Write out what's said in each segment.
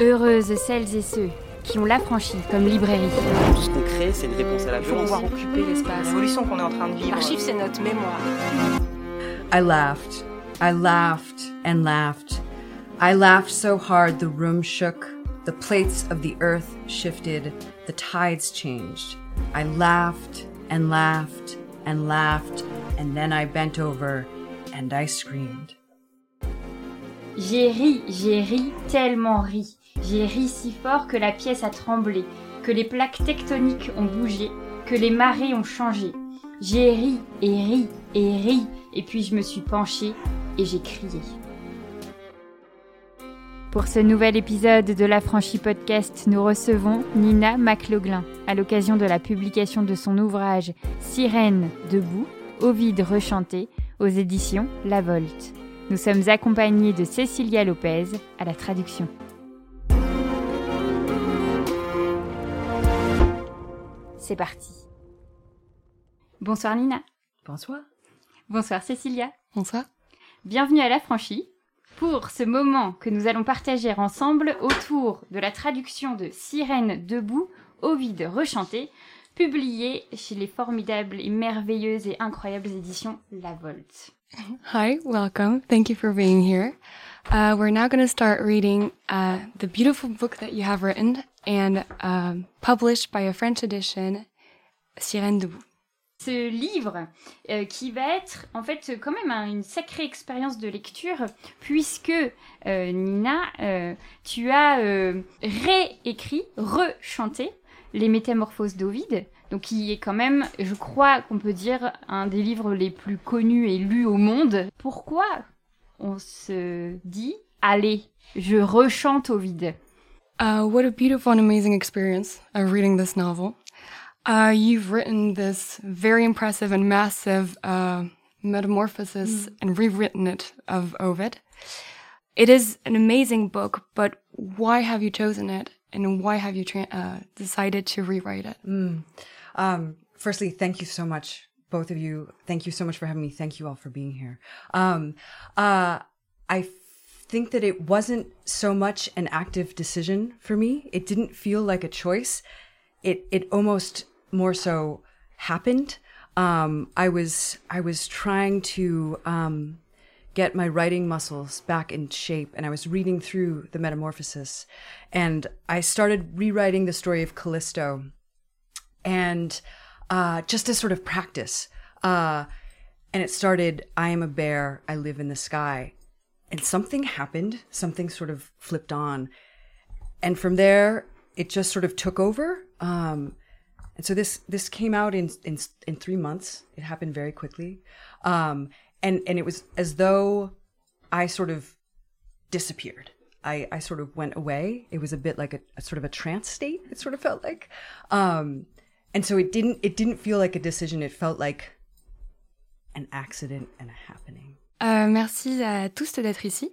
Heureuses celles et ceux qui ont l'affranchi comme librairie. Tout ce qu'on crée, c'est une réponse à la Il faut violence. pouvoir occuper l'espace. L'évolution qu'on est en train de vivre. L'archive, c'est notre mémoire. I laughed. I laughed and laughed. I laughed so hard the room shook, the plates of the earth shifted, the tides changed. I laughed and laughed and laughed, and then I bent over and I screamed. J'ai ri, j'ai ri, tellement ri. J'ai ri si fort que la pièce a tremblé, que les plaques tectoniques ont bougé, que les marées ont changé. J'ai ri et ri et ri, et puis je me suis penchée et j'ai crié. Pour ce nouvel épisode de l'Affranchi Podcast, nous recevons Nina McLaughlin à l'occasion de la publication de son ouvrage Sirène debout, Ovide rechanté, aux éditions La Volte. Nous sommes accompagnés de Cécilia Lopez à la traduction. C'est parti. Bonsoir Nina. Bonsoir. Bonsoir Cécilia. Bonsoir. Bienvenue à l'Affranchi pour ce moment que nous allons partager ensemble autour de la traduction de Sirène debout, Ovide rechanté, publié chez les formidables et merveilleuses et incroyables éditions La Volte. Hi, welcome. Thank you for being here. Uh, we're now going to start reading uh, the beautiful book that you have written and um, published by a French edition, Sirène debout. ce livre euh, qui va être en fait quand même un- une sacrée expérience de lecture puisque euh, Nina, euh, tu as réécrit, rechanté les Métamorphoses d'Ovide, donc qui est quand même, je crois qu'on peut dire, un des livres les plus connus et lus au monde. Pourquoi on se dit, allez, je rechante Ovide Uh, what a beautiful and amazing experience of reading this novel. Uh, you've written this very impressive and massive uh, metamorphosis and rewritten it of Ovid. It is an amazing book, but why have you chosen it and why have you tra- uh, decided to rewrite it? Um, firstly, thank you so much, both of you. Thank you so much for having me. Thank you all for being here. Um, uh, I think that it wasn't so much an active decision for me. It didn't feel like a choice. It it almost more so happened. Um, I was I was trying to um, get my writing muscles back in shape, and I was reading through the Metamorphosis, and I started rewriting the story of Callisto and uh, just as sort of practice. Uh, and it started, I am a bear, I live in the sky. And something happened, something sort of flipped on. And from there, it just sort of took over. Um, and so this this came out in in in three months. It happened very quickly, um, and and it was as though I sort of disappeared. I, I sort of went away. It was a bit like a, a sort of a trance state. It sort of felt like, um, and so it didn't it didn't feel like a decision. It felt like an accident and a happening. Euh, merci à tous d'être ici.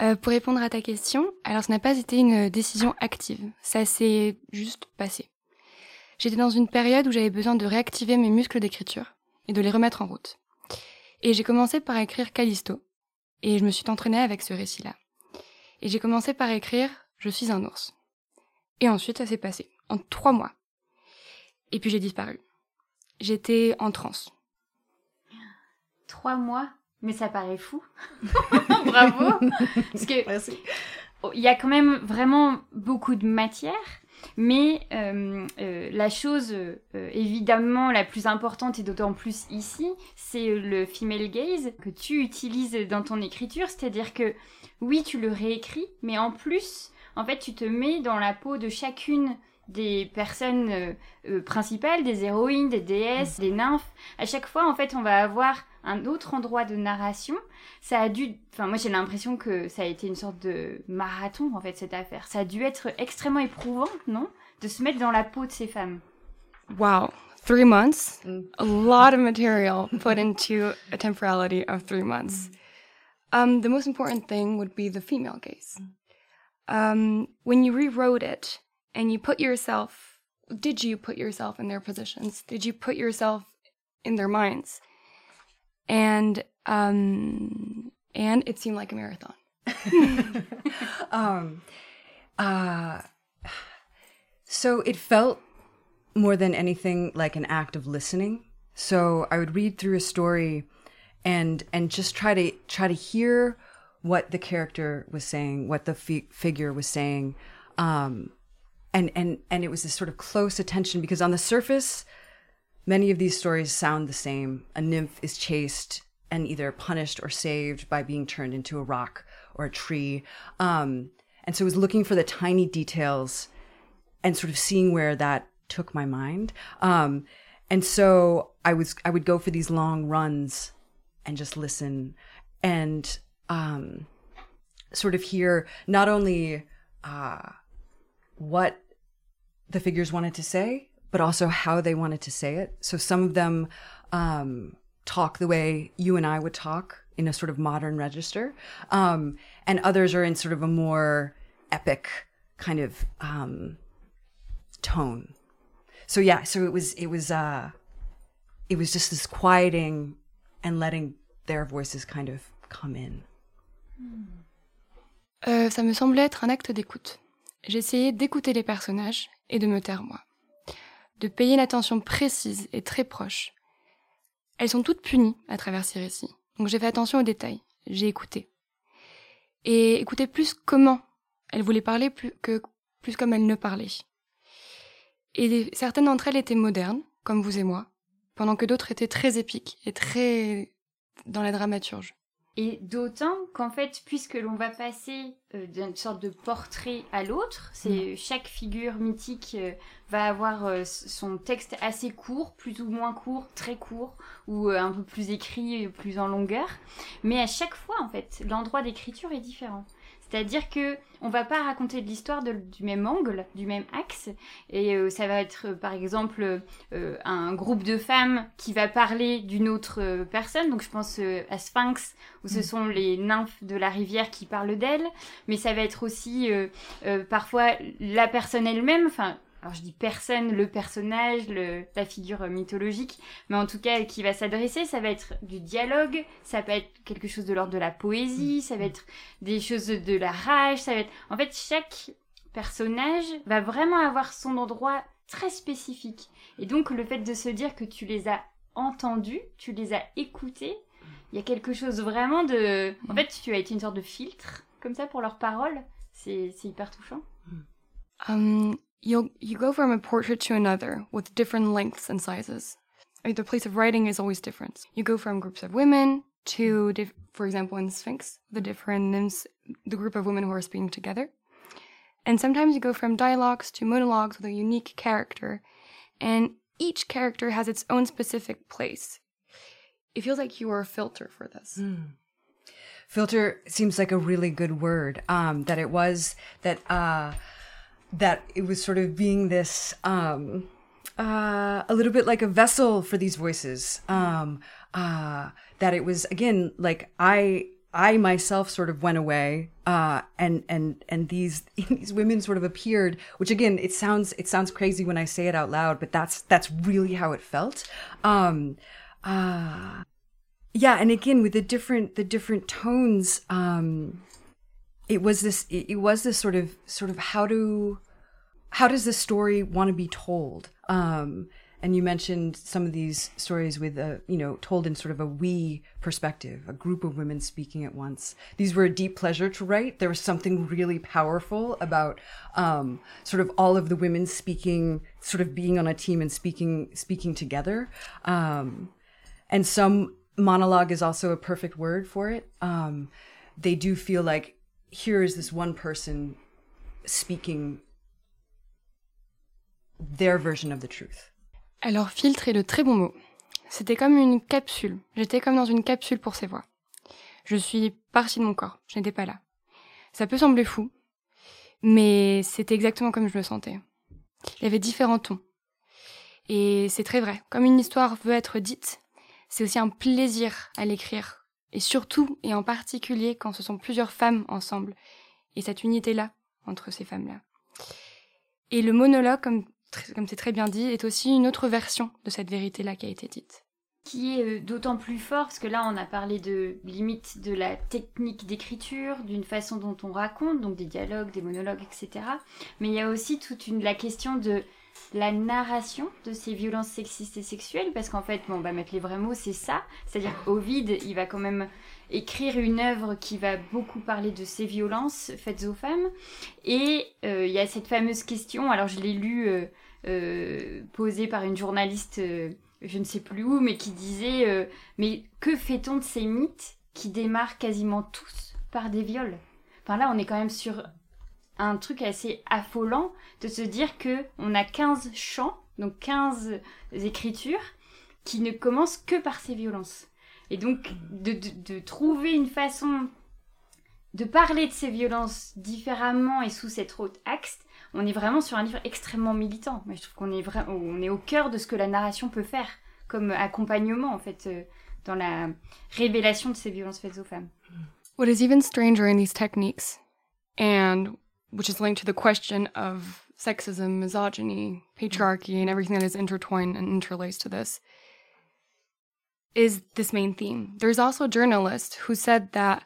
Euh, pour répondre à ta question, alors ça n'a pas été une décision active, ça s'est juste passé. J'étais dans une période où j'avais besoin de réactiver mes muscles d'écriture et de les remettre en route. Et j'ai commencé par écrire Callisto, et je me suis entraînée avec ce récit-là. Et j'ai commencé par écrire Je suis un ours. Et ensuite ça s'est passé, en trois mois. Et puis j'ai disparu. J'étais en transe. Trois mois? Mais ça paraît fou. Bravo Parce que Merci. Il y a quand même vraiment beaucoup de matière, mais euh, euh, la chose euh, évidemment la plus importante et d'autant plus ici, c'est le female gaze que tu utilises dans ton écriture, c'est-à-dire que oui, tu le réécris, mais en plus, en fait, tu te mets dans la peau de chacune des personnes principales, des héroïnes, des déesses, des nymphes. À chaque fois, en fait, on va avoir un autre endroit de narration. Ça a dû, enfin moi j'ai l'impression que ça a été une sorte de marathon en fait cette affaire. Ça a dû être extrêmement éprouvant, non? De se mettre dans la peau de ces femmes. Wow, three months, a lot of material put into a temporality of three months. Um, the most important thing would be the female gaze. Um, when you rewrote it and you put yourself, did you put yourself in their positions? Did you put yourself in their minds? And um, and it seemed like a marathon. um, Uh, so it felt more than anything like an act of listening. So I would read through a story and and just try to try to hear what the character was saying, what the fi- figure was saying. Um, and and and it was this sort of close attention because on the surface many of these stories sound the same. A nymph is chased and either punished or saved by being turned into a rock or a tree. Um, and so I was looking for the tiny details and sort of seeing where that took my mind. Um, and so I was I would go for these long runs and just listen and um, sort of hear not only uh, what the figures wanted to say, but also how they wanted to say it. So some of them um, talk the way you and I would talk in a sort of modern register, um, and others are in sort of a more epic kind of um, tone. So yeah, so it was it was uh, it was just this quieting and letting their voices kind of come in. Euh, ça me semblait être un acte d'écoute. J'essayais d'écouter les personnages et de me taire moi. De payer une attention précise et très proche. Elles sont toutes punies à travers ces récits. Donc j'ai fait attention aux détails. J'ai écouté. Et écouté plus comment elles voulaient parler que plus comme elles ne parlaient. Et certaines d'entre elles étaient modernes, comme vous et moi, pendant que d'autres étaient très épiques et très dans la dramaturge. Et d'autant qu'en fait, puisque l'on va passer euh, d'une sorte de portrait à l'autre, c'est mm. chaque figure mythique euh, va avoir euh, son texte assez court, plus ou moins court, très court, ou un peu plus écrit, plus en longueur. Mais à chaque fois, en fait, l'endroit d'écriture est différent. C'est-à-dire que on va pas raconter de l'histoire du même angle, du même axe, et euh, ça va être euh, par exemple euh, un groupe de femmes qui va parler d'une autre personne. Donc je pense à Sphinx où ce mm. sont les nymphes de la rivière qui parlent d'elle, mais ça va être aussi parfois la personne elle-même. Enfin, alors je dis personne, le personnage, la figure mythologique, mais en tout cas qui va s'adresser, ça va être du dialogue, ça peut être quelque chose de l'ordre de la poésie, ça va être des choses de la rage, ça va être... En fait, chaque personnage va vraiment avoir son endroit très spécifique. Et donc le fait de se dire que tu les as entendus, tu les as écoutés, il y a quelque chose vraiment de... En fait, tu as été une sorte de filtre, comme ça, pour leurs paroles. C'est hyper touchant. Um, you you go from a portrait to another with different lengths and sizes. The place of writing is always different. You go from groups of women to, for example, in Syrinx, the different nymphs, the group of women who are speaking together. And sometimes you go from dialogues to monologues with a unique character, and each character has its own specific place. It feels like you are a filter for this. Mm. Filter seems like a really good word. Um, that it was that. Uh, that it was sort of being this um, uh, a little bit like a vessel for these voices. Um, uh, that it was again like I I myself sort of went away, uh, and and and these these women sort of appeared. Which again, it sounds it sounds crazy when I say it out loud, but that's that's really how it felt. Um, uh, yeah, and again with the different the different tones. Um, it was this it, was this sort of sort of how to how does this story want to be told? Um and you mentioned some of these stories with a you know told in sort of a we perspective a group of women speaking at once. These were a deep pleasure to write. There was something really powerful about um, sort of all of the women speaking sort of being on a team and speaking speaking together. Um, and some monologue is also a perfect word for it. Um, they do feel like here is this one person speaking their version of the truth. Alors, filtre est le très bon mot. C'était comme une capsule. J'étais comme dans une capsule pour ces voix. Je suis partie de mon corps. Je n'étais pas là. Ça peut sembler fou, mais c'était exactement comme je me sentais. Il y avait différents tons. Et c'est très vrai. Comme une histoire veut être dite, c'est aussi un plaisir à l'écrire et surtout et en particulier quand ce sont plusieurs femmes ensemble, et cette unité-là entre ces femmes-là. Et le monologue, comme comme c'est très bien dit, est aussi une autre version de cette vérité-là qui a été dite. qui est d'autant plus fort, parce que là on a parlé de limite de la technique d'écriture, d'une façon dont on raconte, donc des dialogues, des monologues, etc. Mais il y a aussi toute une, la question de la narration de ces violences sexistes et sexuelles, parce qu'en fait, bon, on va mettre les vrais mots, c'est ça. C'est-à-dire qu'Ovide, il va quand même écrire une œuvre qui va beaucoup parler de ces violences faites aux femmes. Et euh, il y a cette fameuse question, alors je l'ai lu euh, euh, posée par une journaliste, je ne sais plus où, mais qui disait Mais que fait-on de ces mythes qui démarrent quasiment tous par des viols? Enfin là, on est quand même sur un truc assez affolant de se dire que on a 15 chants, donc 15 écritures, qui ne commencent que par ces violences. Et donc, de, trouver une façon de parler de ces violences différemment et sous cet autre axe, on est vraiment sur un livre extrêmement militant. Je trouve qu'on est, on est au cœur de ce que la narration peut faire comme accompagnement, en fait, euh, dans la révélation de ces violences faites aux femmes. What is even stranger in these techniques, and which is linked to the question of sexism, misogyny, patriarchy, and everything that is intertwined and interlaced to this, is this main theme. There's also a journalist who said that,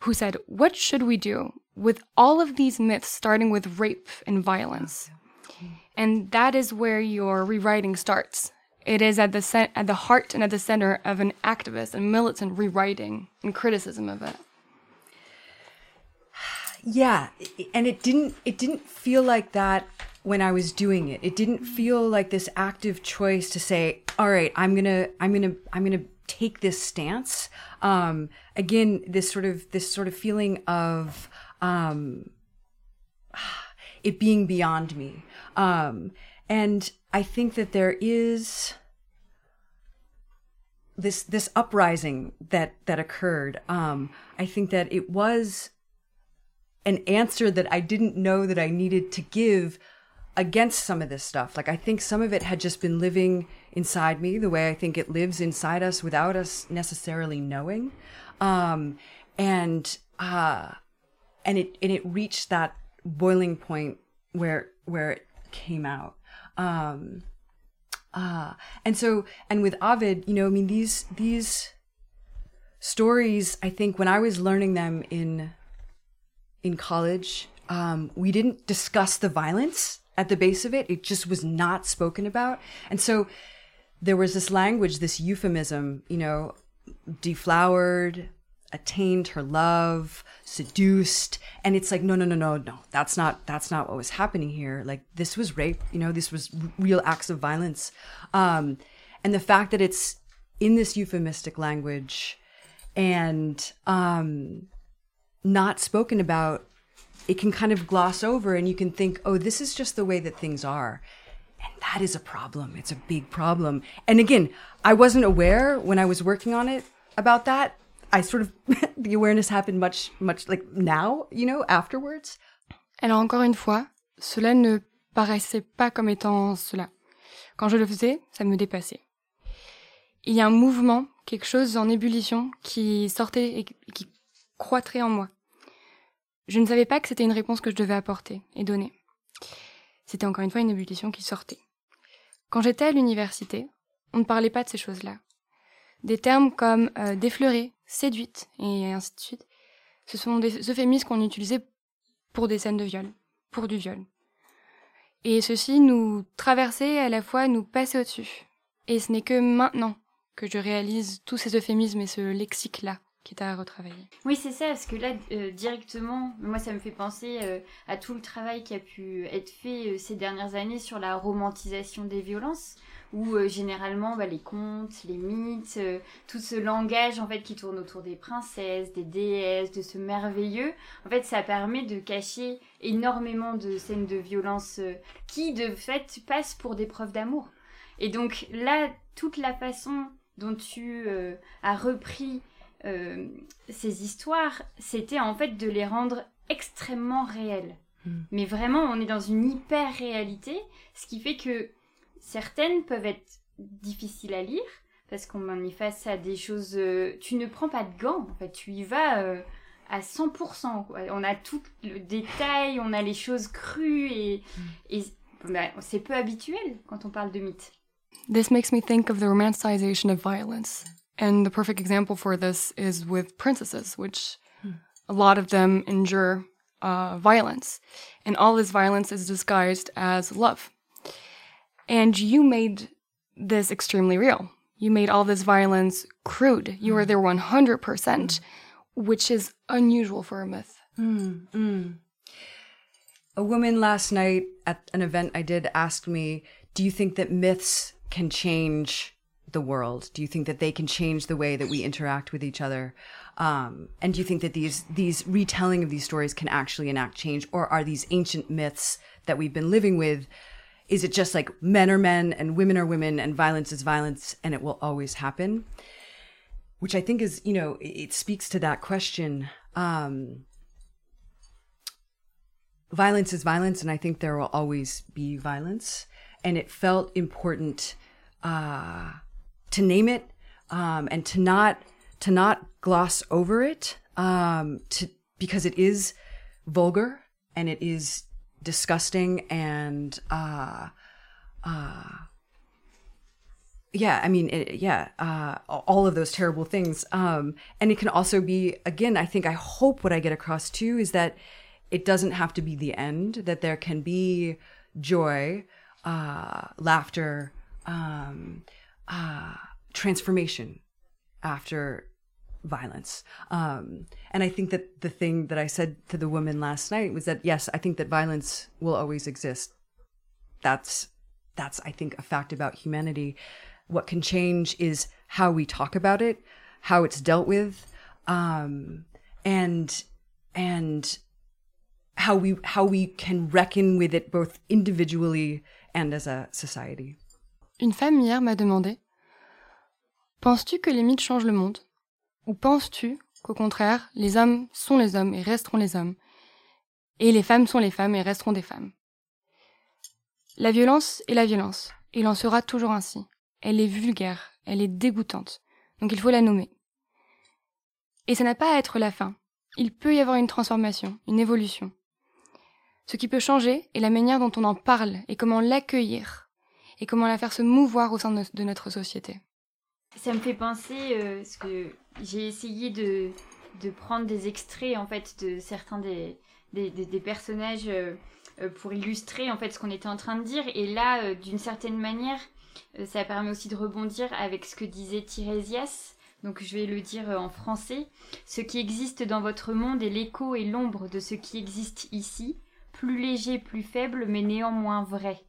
who said, What should we do with all of these myths starting with rape and violence? And that is where your rewriting starts. It is at the, at the heart and at the center of an activist and militant rewriting and criticism of it. Yeah, and it didn't it didn't feel like that when I was doing it. It didn't feel like this active choice to say, "All right, I'm to I'm to I'm to take this stance." Um again, this sort of this sort of feeling of um it being beyond me. Um and I think that there is this this uprising that that occurred. Um I think that it was an answer that I didn't know that I needed to give against some of this stuff. Like I think some of it had just been living inside me the way I think it lives inside us without us necessarily knowing. Um, and uh, and it and it reached that boiling point where where it came out. Um, uh, and so and with Ovid, you know, I mean these these stories. I think when I was learning them in in college, um, we didn't discuss the violence at the base of it. It just was not spoken about. And so there was this language, this euphemism, you know, deflowered, attained her love, seduced. And it's like, no, no, no, no, no. That's not, that's not what was happening here. Like this was rape, you know, this was real acts of violence. Um, and the fact that it's in this euphemistic language and, um, not spoken about, it can kind of gloss over and you can think, oh, this is just the way that things are. And that is a problem. It's a big problem. And again, I wasn't aware when I was working on it about that. I sort of, the awareness happened much, much like now, you know, afterwards. Alors encore une fois, cela ne paraissait pas comme étant cela. Quand je le faisais, ça me dépassait. Il y a un mouvement, quelque chose en ébullition qui sortait et qui croîtrait en moi. Je ne savais pas que c'était une réponse que je devais apporter et donner. C'était encore une fois une ébullition qui sortait. Quand j'étais à l'université, on ne parlait pas de ces choses-là. Des termes comme euh, séduite et ainsi de suite, ce sont des euphémismes qu'on utilisait pour des scènes de viol, pour du viol. Et ceci nous traversait à la fois, nous passait au-dessus. Et ce n'est que maintenant que je réalise tous ces euphémismes et ce lexique-là qui est à retravailler. Oui, c'est ça, parce que là, euh, directement, moi, ça me fait penser euh, à tout le travail qui a pu être fait euh, ces dernières années sur la romantisation des violences, où généralement, bah, les contes, les mythes, tout ce langage, en fait, qui tourne autour des princesses, des déesses, de ce merveilleux, en fait, ça permet de cacher énormément de scènes de violence qui, de fait, passent pour des preuves d'amour. Et donc là, toute la façon dont tu as repris euh, ces histoires, c'était en fait de les rendre extrêmement réelles. Hmm. Mais vraiment, on est dans une hyper-réalité, ce qui fait que certaines peuvent être difficiles à lire, parce qu'on y face à des choses... Euh, tu ne prends pas de gants, en fait, tu y vas euh, à 100%. On a tout le détail, on a les choses crues, et, hmm. et bah, c'est peu habituel quand on parle de mythes. This makes me think of the romanticization of violence. And the perfect example for this is with princesses, which a lot of them endure uh, violence. And all this violence is disguised as love. And you made this extremely real. You made all this violence crude. You were there 100%, which is unusual for a myth. Mm, mm. A woman last night at an event I did asked me, Do you think that myths can change the world? Do you think that they can change the way that we interact with each other? Um, and do you think that these these retelling of these stories can actually enact change, or are these ancient myths that we've been living with? Is it just like men are men and women are women and violence is violence and it will always happen? Which I think is, you know, it, speaks to that question. Um, violence is violence, and I think there will always be violence. And it felt important uh, to name it um, and to not to not gloss over it um, to because it is vulgar and it is disgusting and uh, uh, yeah i mean it, yeah uh, all of those terrible things. Um, and it can also be again i think i hope what i get across too is that it doesn't have to be the end that there can be joy uh, laughter um, uh, transformation after violence. Um, and I think that the thing that I said to the woman last night was that yes, I think that violence will always exist. That's that's I think a fact about humanity. What can change is how we talk about it, how it's dealt with, um, and and how we how we can reckon with it both individually and as a society. Une femme hier m'a demandé Penses-tu que les mythes changent le monde? Ou penses-tu qu'au contraire, les hommes sont les hommes et resteront les hommes? Et les femmes sont les femmes et resteront des femmes La violence est la violence, il en sera toujours ainsi. Elle est vulgaire, elle est dégoûtante, donc il faut la nommer. Et ça n'a pas à être la fin. Il peut y avoir une transformation, une évolution. Ce qui peut changer est la manière dont on en parle et comment l'accueillir et comment la faire se mouvoir au sein de, notre société. Ça me fait penser, euh, ce que j'ai essayé de, prendre des extraits en fait de certains des, personnages euh, euh, pour illustrer en fait ce qu'on était en train de dire. Et là, d'une certaine manière, ça permet aussi de rebondir avec ce que disait Tirésias. Donc je vais le dire en français. Ce qui existe dans votre monde est l'écho et l'ombre de ce qui existe ici plus léger, plus faible, mais néanmoins vrai.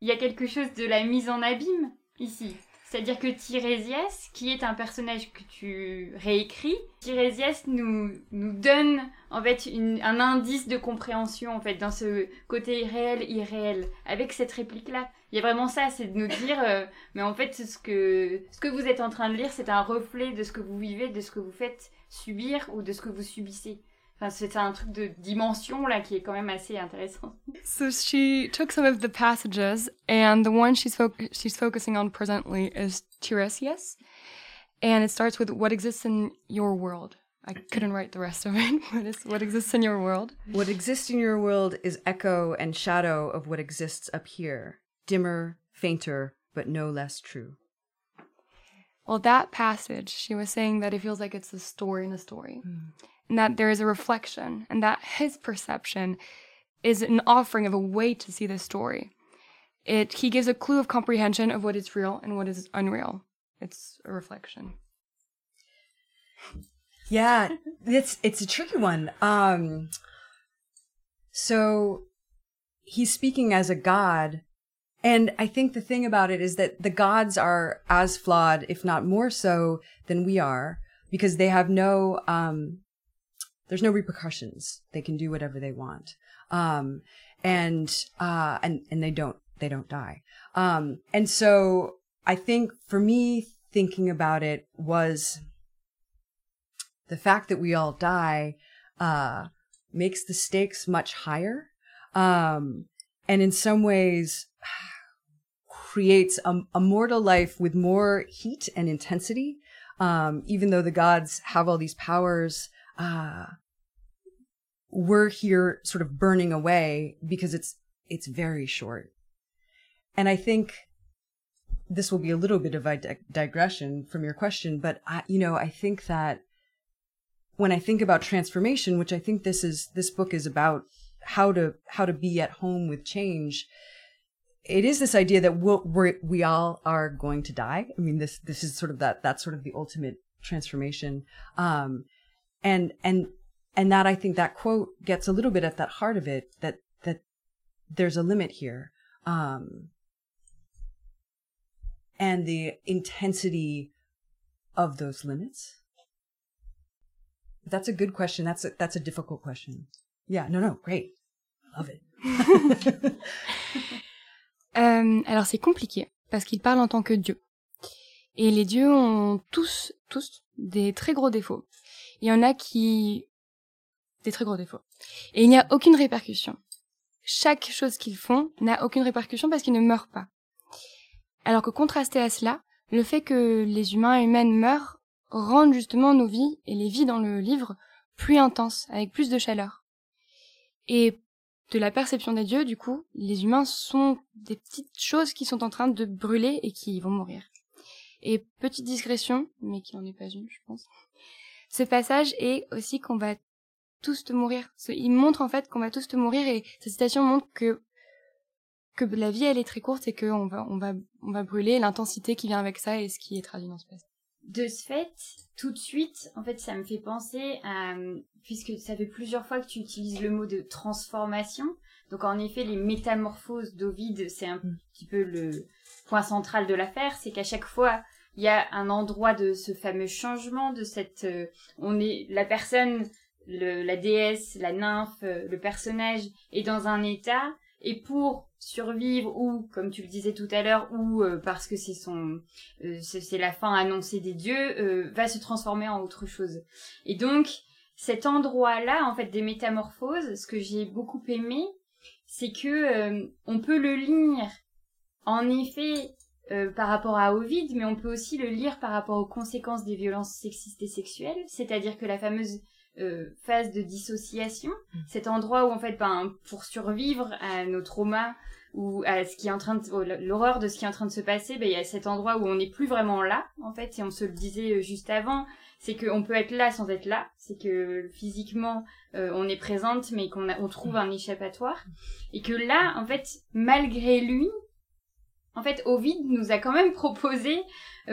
Il y a quelque chose de la mise en abîme ici. C'est-à-dire que Tirésias, qui est un personnage que tu réécris, Tirésias nous, nous donne en fait un indice de compréhension en fait dans ce côté réel irréel avec cette réplique là. Il y a vraiment ça, c'est de nous dire euh, mais en fait ce que ce que vous êtes en train de lire c'est un reflet de ce que vous vivez, de ce que vous faites subir ou de ce que vous subissez. Enfin, c'est un truc de dimension là qui est quand même assez intéressant. So she took some of the passages, and the one she's fo she's focusing on presently is Tiresias, and it starts with what exists in your world. I couldn't write the rest of it, but it's what exists in your world. What exists in your world is echo and shadow of what exists up here, dimmer, fainter, but no less true. Well, that passage, she was saying that it feels like it's a story in a story. Mm and that there is a reflection, and that his perception is an offering of a way to see the story. It he gives a clue of comprehension of what is real and what is unreal. It's a reflection. Yeah, it's it's a tricky one. Um so he's speaking as a god and I think the thing about it is that the gods are as flawed, if not more so, than we are, because they have no um, there's no repercussions. They can do whatever they want. Um, and, uh, and, and they don't, they don't die. Um, and so I think for me, thinking about it was the fact that we all die, uh, makes the stakes much higher. Um, and in some ways creates a, a mortal life with more heat and intensity. Um, even though the gods have all these powers, uh, we're here sort of burning away because it's it's very short. And I think this will be a little bit of a digression from your question, but I, you know, I think that when I think about transformation, which I think this is, this book is about how to, how to be at home with change. It is this idea that we'll, we're, we all are going to die. I mean, this, this is sort of that, that's sort of the ultimate transformation. Um, and, and, and that I think that quote gets a little bit at that heart of it, that, that there's a limit here. Um, and the intensity of those limits? That's a good question. That's a, that's a difficult question. Yeah, no, no, great. Love it. euh, alors c'est compliqué parce qu'il parle en tant que Dieu. Et les dieux ont tous, tous des très gros défauts. Il y en a qui... des très gros défauts. Et il n'y a aucune répercussion. Chaque chose qu'ils font n'a aucune répercussion parce qu'ils ne meurent pas. Alors que contrasté à cela, le fait que les humains et humaines meurent rend justement nos vies et les vies dans le livre plus intenses, avec plus de chaleur. Et de la perception des dieux, du coup, les humains sont des petites choses qui sont en train de brûler et qui vont mourir. Et petite discrétion, mais qui n'en est pas une, je pense. Ce passage est aussi qu'on va tous te mourir. Il montre en fait qu'on va tous te mourir et cette citation montre que que la vie elle est très courte et qu'on va on va on va brûler l'intensité qui vient avec ça et ce qui est traduit dans ce passage. De ce fait, tout de suite, en fait, ça me fait penser à puisque ça fait plusieurs fois que tu utilises le mot de transformation. Donc en effet, les métamorphoses d'Ovid, c'est un mm. petit peu le point central de l'affaire, c'est qu'à chaque fois, il y a un endroit de ce fameux changement, de cette, euh, on est la personne, la déesse, la nymphe, euh, le personnage est dans un état et pour survivre ou comme tu le disais tout à l'heure ou euh, parce que c'est son c'est la fin annoncée des dieux va se transformer en autre chose. Et donc cet endroit là en fait des métamorphoses ce que j'ai beaucoup aimé c'est que on peut le lire. En effet par rapport à Ovid mais on peut aussi le lire par rapport aux conséquences des violences sexistes et sexuelles. C'est-à-dire que la fameuse euh, phase de dissociation, mm. cet endroit où en fait, ben, pour survivre à nos traumas ou à ce qui est en train de l'horreur de ce qui est en train de se passer, ben il y a cet endroit où on n'est plus vraiment là en fait, et on se le disait euh, juste avant, c'est qu'on peut être là sans être là, c'est que physiquement euh, on est présente mais qu'on on trouve un échappatoire. Et que là en fait malgré lui en fait, Ovid nous a quand même proposé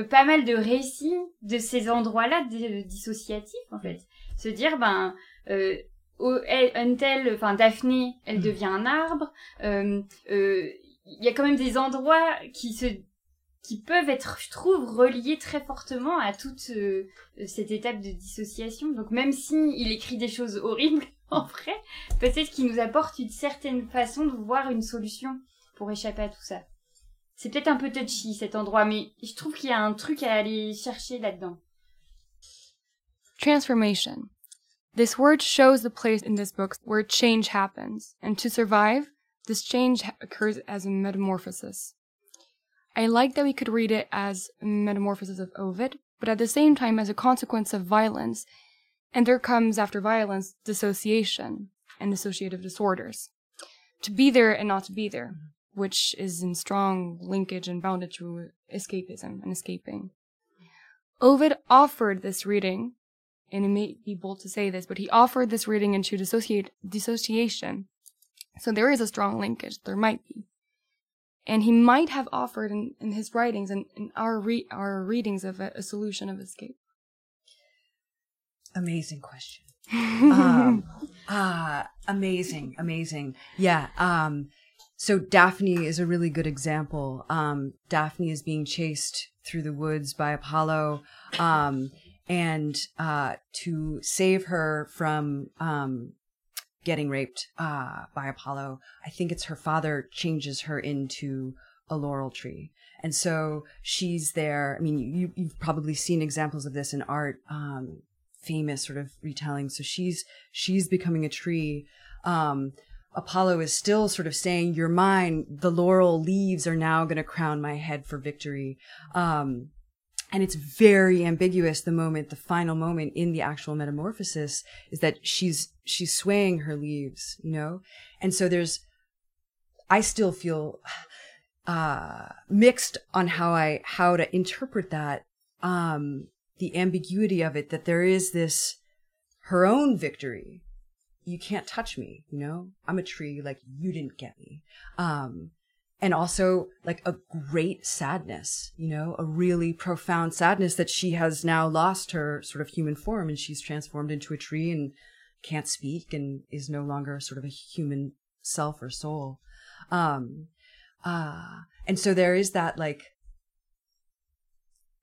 pas mal de récits de ces endroits-là dissociatifs, en fait se dire ben euh, Untel, enfin Daphné, elle mm. devient un arbre. Euh, euh, il y a quand même des endroits qui se qui peuvent être, je trouve, reliés très fortement à toute euh, cette étape de dissociation. Donc même si il écrit des choses horribles, en vrai, peut-être qu'il nous apporte une certaine façon de voir une solution pour échapper à tout ça. C'est peut-être un peu touchy cet endroit, mais je trouve qu'il y a un truc à aller chercher là-dedans. Transformation. This word shows the place in this book where change happens, and to survive, this change occurs as a metamorphosis. I like that we could read it as a metamorphosis of Ovid, but at the same time as a consequence of violence, and there comes after violence dissociation and dissociative disorders. To be there and not to be there, which is in strong linkage and bounded to escapism and escaping. Ovid offered this reading and it may be bold to say this, but he offered this reading into dissociate, dissociation. So there is a strong linkage. There might be. And he might have offered in, in his writings and in our re- our readings of a, a solution of escape. Amazing question. um, ah, amazing, amazing. Yeah. Um, so Daphne is a really good example. Um, Daphne is being chased through the woods by Apollo. Um, and uh, to save her from um, getting raped uh, by Apollo, I think it's her father changes her into a laurel tree. And so she's there. I mean, you, you've probably seen examples of this in art, um, famous sort of retelling. So she's, she's becoming a tree. Um, Apollo is still sort of saying, you're mine. The laurel leaves are now going to crown my head for victory. Um, and it's very ambiguous the moment the final moment in the actual metamorphosis is that she's she's swaying her leaves you know and so there's i still feel uh, mixed on how I how to interpret that um, the ambiguity of it that there is this her own victory. You can't touch me, you know. I'm a tree, like you didn't get me. Um, and also like a great sadness, you know, a really profound sadness that she has now lost her sort of human form and she's transformed into a tree and can't speak and is no longer sort of a human self or soul. Um, uh, and so there is that like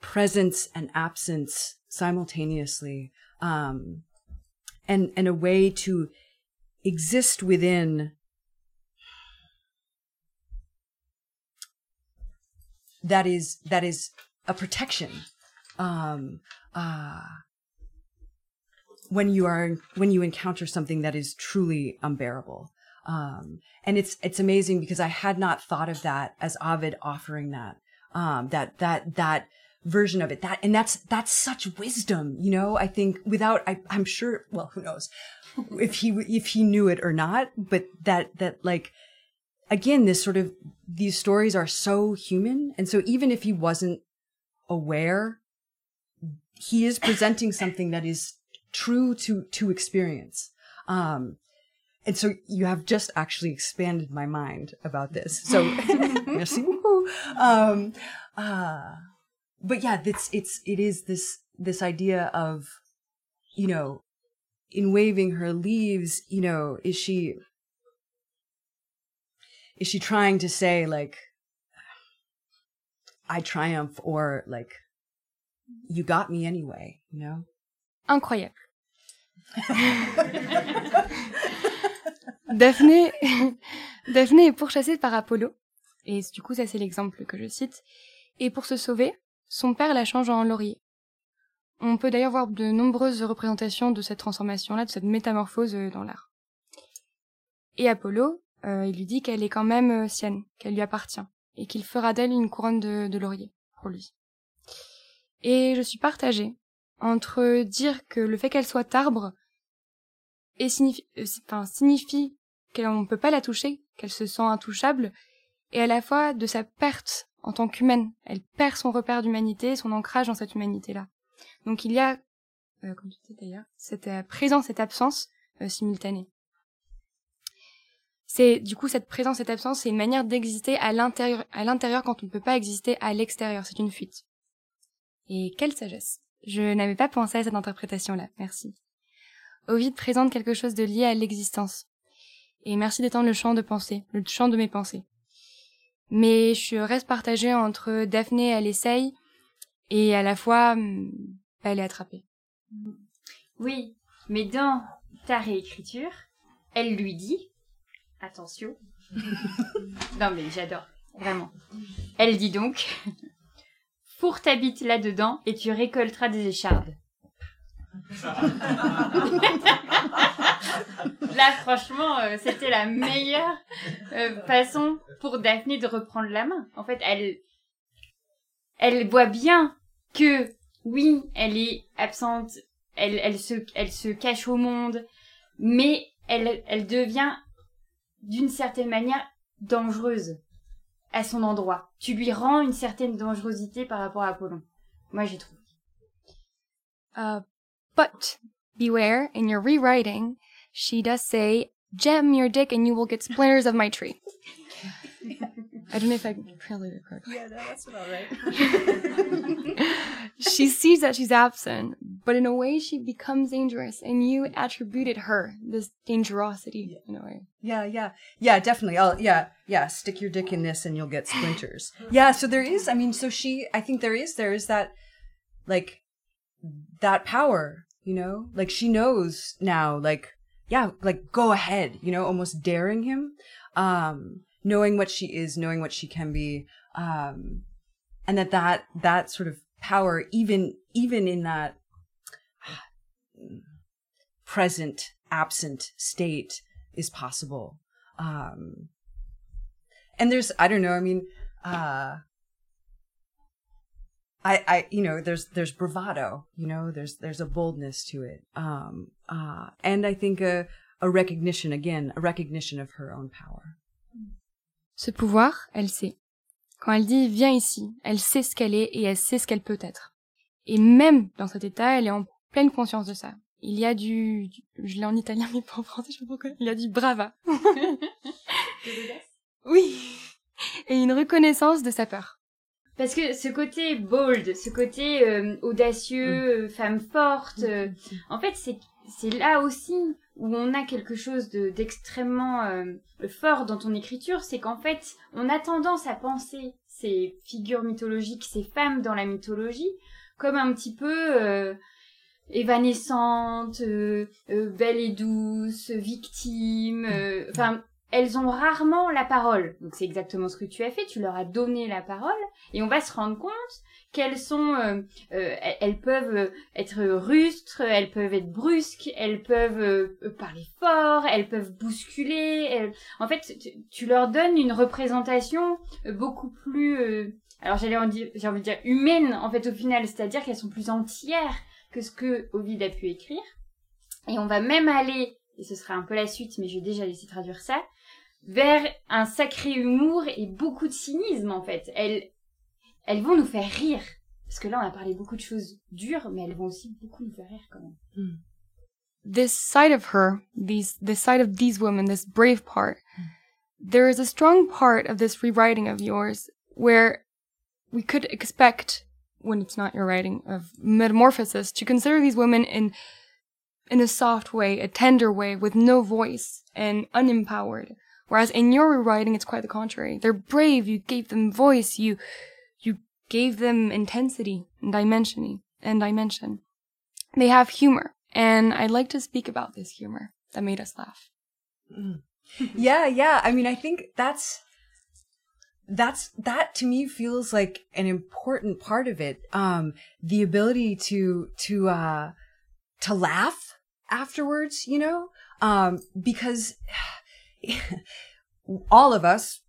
presence and absence simultaneously, um, and, and a way to exist within that is, that is a protection. Um, uh, when you are when you encounter something that is truly unbearable um, and it's it's amazing because I had not thought of that as Ovid offering that um, that that that version of it. That and that's that's such wisdom you know? I think without I, I'm sure well who knows? If he if he knew it or not but that that like again this sort of these stories are so human. And so even if he wasn't aware he is presenting something that is true to to experience. Um and so you have just actually expanded my mind about this. So, merci beaucoup. Um, uh, but yeah, it's, it's, it is this, this idea of, you know, in waving her leaves, you know, is she, is she trying to say like, I triumph or like, you got me anyway, you know? Incroyable. Daphné, Daphné est pourchassée par Apollo, et du coup ça c'est l'exemple que je cite, et pour se sauver, son père la change en laurier. On peut d'ailleurs voir de nombreuses représentations de cette transformation-là, de cette métamorphose euh, dans l'art. Et Apollo, euh, il lui dit qu'elle est quand même euh, sienne, qu'elle lui appartient, et qu'il fera d'elle une couronne de, laurier pour lui. Et je suis partagée entre dire que le fait qu'elle soit arbre signifie qu'on ne peut pas la toucher, qu'elle se sent intouchable, et à la fois de sa perte en tant qu'humaine. Elle perd son repère d'humanité, son ancrage dans cette humanité-là. Donc il y a, euh, comme tu disais d'ailleurs, cette euh, présence, cette absence euh, simultanée. C'est du coup cette présence, cette absence, c'est une manière d'exister à l'intérieur, à l'intérieur quand on ne peut pas exister à l'extérieur. C'est une fuite. Et quelle sagesse Je n'avais pas pensé à cette interprétation-là. Merci. Ovid présente quelque chose de lié à l'existence, et merci d'étendre le champ de pensée, le champ de mes pensées. Mais je reste partagée entre Daphné, elle essaye, et à la fois, hmm, elle est attrapée. Oui, mais dans ta réécriture, elle lui dit, attention, non mais j'adore, vraiment. Elle dit donc, fourre ta bite là-dedans et tu récolteras des échardes. Là, franchement, euh, c'était la meilleure euh, façon pour Daphné de reprendre la main. En fait, elle, elle voit bien que, oui, elle est absente, elle, elle se, elle se cache au monde, mais elle, elle devient, d'une certaine manière, dangereuse à son endroit. Tu lui rends une certaine dangerosité par rapport à Apollon. Moi, j'ai trouvé. Uh, but beware, in your rewriting, she does say, "Gem your dick and you will get splinters of my tree." I don't know if I it correctly. Yeah, no, that's about right. she sees that she's absent, but in a way she becomes dangerous, and you attributed her this dangerosity yeah. in a way. Yeah, yeah, yeah, definitely. I'll, yeah, yeah. Stick your dick in this, and you'll get splinters. yeah. So there is. I mean, so she. I think there is. There is that, like, that power. You know, like she knows now. Like yeah, like go ahead, you know, almost daring him, um, knowing what she is, knowing what she can be, um, and that that that sort of power, even even in that present absent state, is possible. Um, and there's, I don't know, I mean, uh, I, I, you know, there's, there's bravado, you know, there's, there's a boldness to it. Um, uh, and I think a, a recognition, again, a recognition of her own power. Ce pouvoir, elle sait. Quand elle dit viens ici, elle sait ce qu'elle est et elle sait ce qu'elle peut être. Et même dans cet état, elle est en pleine conscience de ça. Il y a du, je l'ai en italien mais pas en français, je sais pas pourquoi. Il y a du brava. oui. Et une reconnaissance de sa peur. Parce que ce côté bold, ce côté euh, audacieux, mm. euh, femme forte, euh, en fait, c'est c'est là aussi où on a quelque chose de d'extrêmement fort dans ton écriture, c'est qu'en fait, on a tendance à penser ces figures mythologiques, ces femmes dans la mythologie, comme un petit peu évanescentes, belles et douces, victimes, enfin elles ont rarement la parole. Donc c'est exactement ce que tu as fait, tu leur as donné la parole et on va se rendre compte qu'elles sont euh, euh, elles peuvent être rustres, elles peuvent être brusques, elles peuvent euh, parler fort, elles peuvent bousculer. En fait, tu, leur donnes une représentation beaucoup plus alors j'allais en dire j'ai envie de dire humaine en fait au final, c'est-à-dire qu'elles sont plus entières que ce que Ovid a pu écrire. Et on va même aller et ce sera un peu la suite, mais je vais déjà laisser traduire ça, vers un sacré humour et beaucoup de cynisme en fait. Elles, elles vont nous faire rire. Parce que là, on a parlé beaucoup de choses dures, mais elles vont aussi beaucoup nous faire rire quand même. Mm. This side of her, these, this side of these women, this brave part, mm. there is a strong part of this rewriting of yours where we could expect, when it's not your writing, of metamorphosis, to consider these women in, in a soft way, a tender way, with no voice and unempowered. Whereas in your rewriting, it's quite the contrary. They're brave. You gave them voice. You, you gave them intensity and dimension and dimension. They have humor. And I'd like to speak about this humor that made us laugh. Mm. yeah, yeah. I mean, I think that's, that's, that to me feels like an important part of it. Um, the ability to, to, uh, to laugh afterwards, you know? Um, because all of us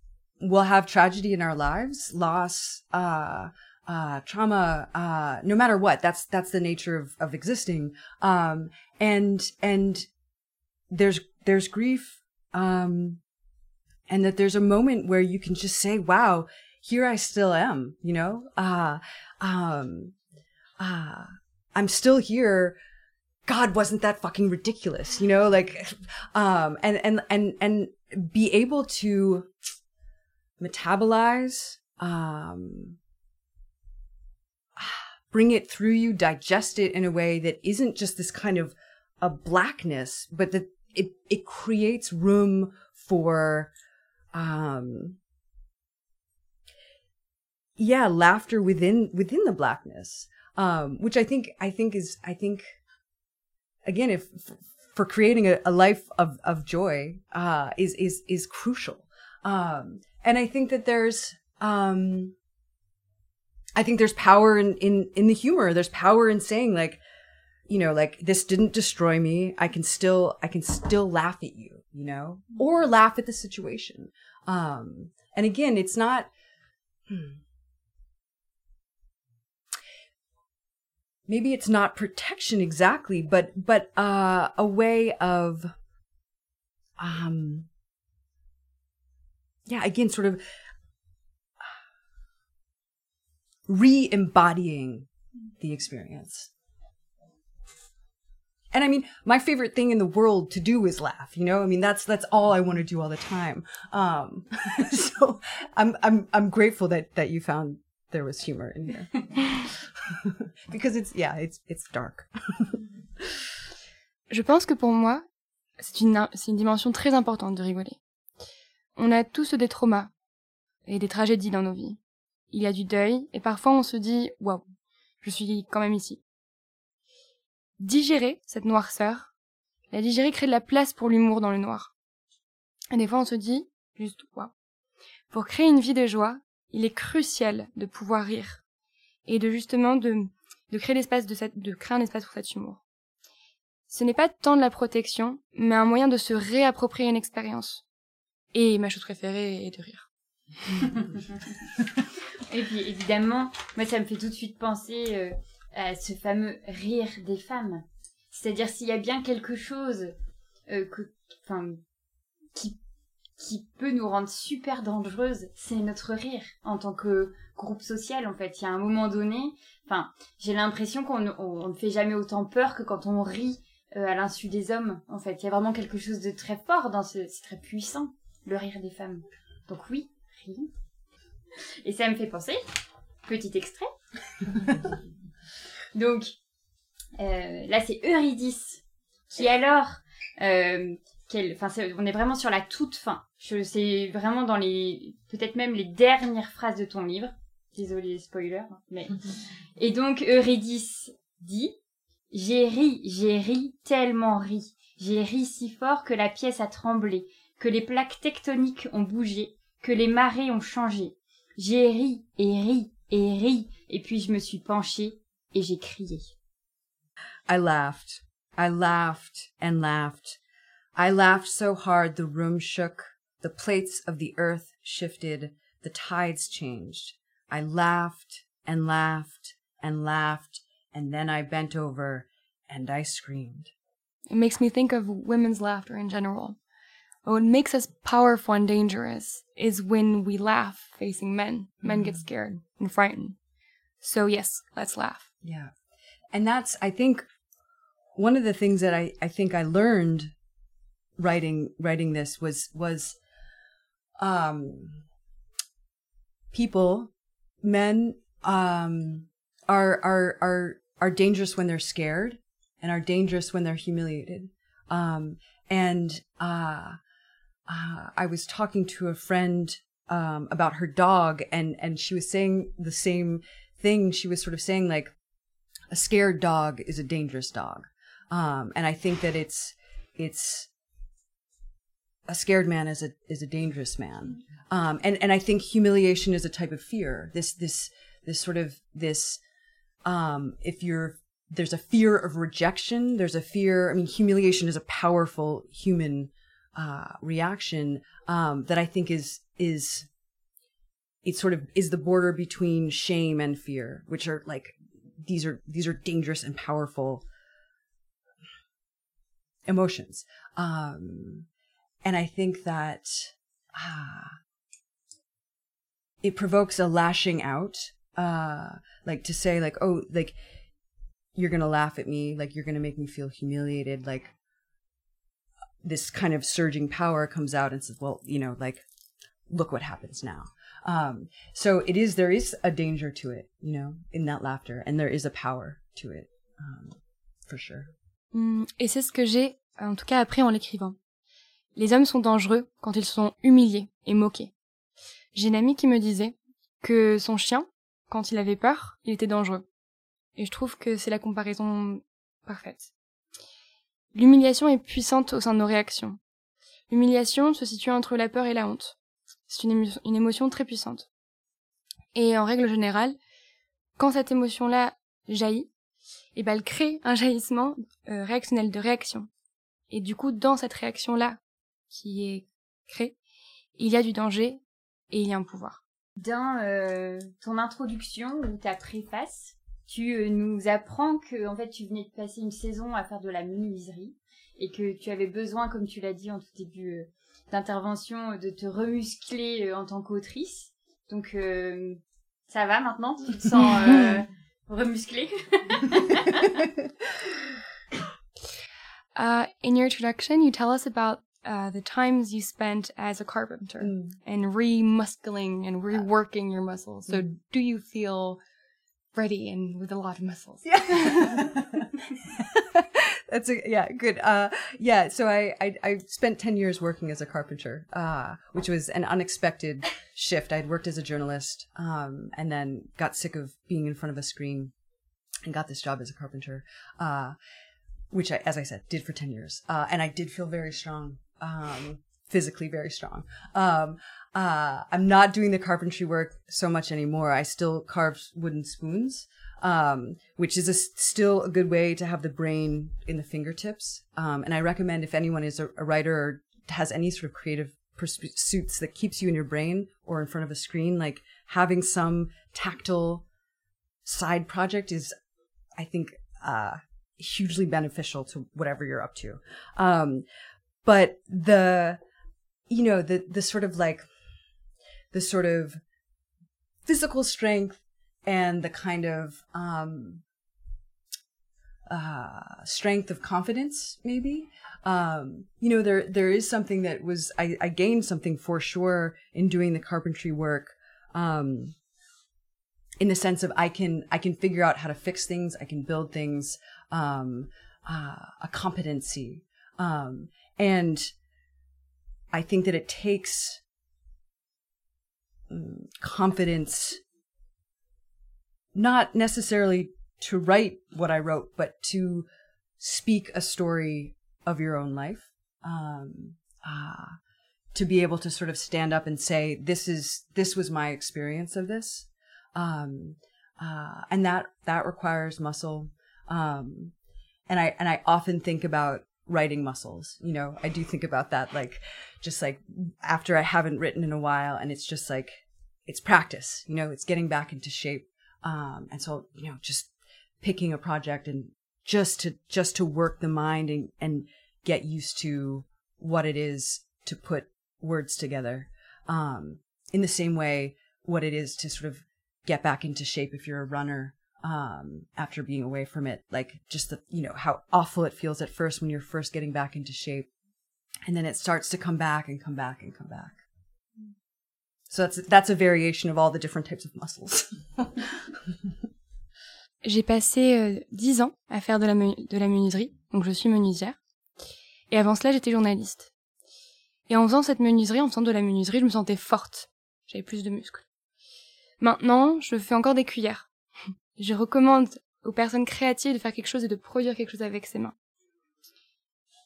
will have tragedy in our lives, loss, uh, uh, trauma, uh, no matter what. That's, that's the nature of, of existing. Um, and, and there's, there's grief, um, and that there's a moment where you can just say, wow, here I still am, you know? Uh, um, uh, I'm still here God, wasn't that fucking ridiculous? You know, like, um, and, and, and, and be able to metabolize, um, bring it through you, digest it in a way that isn't just this kind of a blackness, but that it, it creates room for, um, yeah, laughter within, within the blackness. Um, which I think, I think is, I think, again, if for creating a, a life of, of joy, uh, is, is, is crucial. Um, and I think that there's, um, I think there's power in, in, in the humor. There's power in saying like, you know, like this didn't destroy me. I can still, I can still laugh at you, you know, or laugh at the situation. Um, and again, it's not, hmm, maybe it's not protection exactly, but but uh, a way of um yeah, again, sort of re-embodying the experience. And I mean, my favorite thing in the world to do is laugh, you know? I mean, that's, that's all I want to do all the time. Um, so I'm, I'm, I'm grateful that, that you found there was humor in here. Because it's, yeah, it's, it's dark. Je pense que pour moi, c'est une, c'est une dimension très importante de rigoler. On a tous des traumas et des tragédies dans nos vies. Il y a du deuil et parfois on se dit waouh, je suis quand même ici. Digérer cette noirceur, la digérer crée de la place pour l'humour dans le noir. Et des fois on se dit juste waouh. Pour créer une vie de joie, il est crucial de pouvoir rire et de justement de, de créer l'espace de de créer un espace pour cet humour. Ce n'est pas tant de la protection, mais un moyen de se réapproprier une expérience. Et ma chose préférée est de rire. et puis évidemment, moi ça me fait tout de suite penser euh, à ce fameux rire des femmes. C'est-à-dire s'il y a bien quelque chose euh, qui qui peut nous rendre super dangereuses, c'est notre rire en tant que groupe social en fait. Il y a un moment donné, enfin, j'ai l'impression qu'on ne fait jamais autant peur que quand on rit euh, à l'insu des hommes en fait. Il y a vraiment quelque chose de très fort dans ce, c'est très puissant, le rire des femmes. Donc oui, rions. Et ça me fait penser, petit extrait. Donc euh, là c'est Eurydice qui alors euh, enfin, on est vraiment sur la toute fin. Je, c'est vraiment dans les, peut-être même les dernières phrases de ton livre. Désolé, spoiler, hein, mais. Et donc, Eurydice dit, j'ai ri, j'ai ri, tellement ri. J'ai ri si fort que la pièce a tremblé, que les plaques tectoniques ont bougé, que les marées ont changé. J'ai ri et ri et ri, et puis je me suis penchée et j'ai crié. I laughed. I laughed and laughed. I laughed so hard the room shook, the plates of the earth shifted, the tides changed. I laughed and laughed and laughed, and then I bent over and I screamed. It makes me think of women's laughter in general. What makes us powerful and dangerous is when we laugh facing men. Men mm-hmm. get scared and frightened. So, yes, let's laugh. Yeah. And that's, I think, one of the things that I, I think I learned writing writing this was was um people men um are are are are dangerous when they're scared and are dangerous when they're humiliated. Um and uh, uh I was talking to a friend um about her dog and and she was saying the same thing. She was sort of saying like a scared dog is a dangerous dog. Um and I think that it's it's a scared man is a is a dangerous man. Um, and and I think humiliation is a type of fear. This this this sort of this um, if you're there's a fear of rejection. There's a fear. I mean, humiliation is a powerful human uh, reaction um, that I think is is it sort of is the border between shame and fear, which are like these are these are dangerous and powerful emotions. Um, and I think that ah, it provokes a lashing out. Uh, like to say like, oh, like you're gonna laugh at me, like you're gonna make me feel humiliated, like this kind of surging power comes out and says, well, you know, like look what happens now. Um, so it is there is a danger to it, you know, in that laughter, and there is a power to it, um, for sure. Mm, et c'est ce que j'ai, en tout cas, appris en l'écrivant. Les hommes sont dangereux quand ils sont humiliés et moqués. J'ai une amie qui me disait que son chien, quand il avait peur, il était dangereux. Et je trouve que c'est la comparaison parfaite. L'humiliation est puissante au sein de nos réactions. L'humiliation se situe entre la peur et la honte. C'est une, émotion très puissante. Et en règle générale, quand cette émotion-là jaillit, eh ben, elle crée un jaillissement euh, réactionnel de réaction. Et du coup, dans cette réaction-là, qui est créé, il y a du danger et il y a un pouvoir. Dans euh, ton introduction ou ta préface, tu euh, nous apprends que en fait tu venais de passer une saison à faire de la menuiserie et que tu avais besoin, comme tu l'as dit en tout début euh, d'intervention, de te remuscler en tant qu'autrice. Donc ça va maintenant, tu te sens remusclée? uh, in your introduction, you tell us about uh, the times you spent as a carpenter mm. and remuscling and reworking your muscles. So, mm. do you feel ready and with a lot of muscles? Yeah. That's a yeah, good. Uh, yeah. So I, I, I spent ten years working as a carpenter, uh, which was an unexpected shift. I'd worked as a journalist, um, and then got sick of being in front of a screen, and got this job as a carpenter, uh, which I, as I said, did for ten years. Uh, and I did feel very strong um, physically very strong. Um, uh, I'm not doing the carpentry work so much anymore. I still carve wooden spoons, um, which is a, still a good way to have the brain in the fingertips. Um, and I recommend if anyone is a, a, writer or has any sort of creative pursuits that keeps you in your brain or in front of a screen, like having some tactile side project is, I think, uh, hugely beneficial to whatever you're up to. Um, but the you know, the, the sort of like, the sort of physical strength and the kind of, um, uh, strength of confidence, maybe. Um, you know, there, there is something that was, I, I gained something for sure in doing the carpentry work. Um, in the sense of I can, I can figure out how to fix things. I can build things, um, uh, a competency. Um, and I think that it takes um, confidence, not necessarily to write what I wrote, but to speak a story of your own life. Um, uh, to be able to sort of stand up and say, this is, this was my experience of this. Um, uh, and that, that requires muscle. Um, and I, and I often think about writing muscles. You know, I do think about that, like, just like after I haven't written in a while and it's just like, it's practice, you know, it's getting back into shape. Um, and so, you know, just picking a project and just to, just to work the mind and, and get used to what it is to put words together. Um, in the same way, what it is to sort of get back into shape if you're a runner um, after being away from it. Like just the, you know, how awful it feels at first when you're first getting back into shape. And then it starts to come back and come back and come back. So that's, that's a variation of all the different types of muscles. J'ai passé euh, dix ans à faire de la, de la menuiserie, donc je suis menuisière. Et avant cela, j'étais journaliste. Et en faisant cette menuiserie, en faisant de la menuiserie, je me sentais forte. J'avais plus de muscles. Maintenant, je fais encore des cuillères. Je recommande aux personnes créatives de faire quelque chose et de produire quelque chose avec ses mains.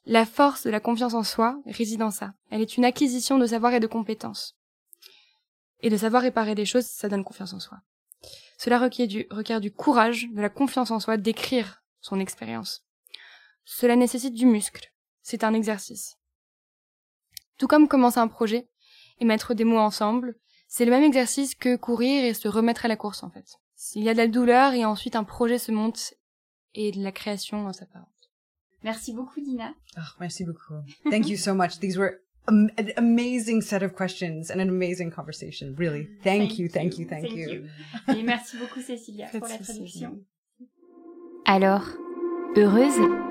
La force de la confiance en soi réside dans ça. Elle est une acquisition de savoir et de compétences. Et de savoir réparer des choses, ça donne confiance en soi. Cela requiert du, requiert du courage, de la confiance en soi, d'écrire son expérience. Cela nécessite du muscle. C'est un exercice. Tout comme commencer un projet et mettre des mots ensemble, c'est le même exercice que courir et se remettre à la course en fait. Il y a de la douleur et ensuite un projet se monte et de la création s'apparente. Merci beaucoup Dina. Oh, merci beaucoup. Thank you so much. These were an amazing set of questions and an amazing conversation. Really. Thank, you, thank you, thank, you. Et merci beaucoup Cécilia pour la traduction. Alors, heureuse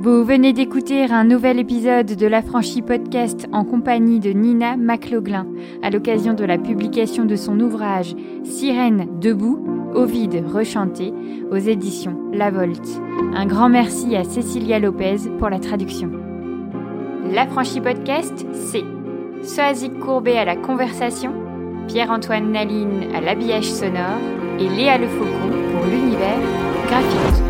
vous venez d'écouter un nouvel épisode de l'Affranchi Podcast en compagnie de Nina McLaughlin à l'occasion de la publication de son ouvrage Sirène debout, Ovide rechanté aux éditions La Volte. Un grand merci à Cecilia Lopez pour la traduction. L'Affranchi Podcast, c'est Soazic Courbet à la conversation, Pierre-Antoine Naline à l'habillage sonore et Léa Le Faucon pour l'univers graphique.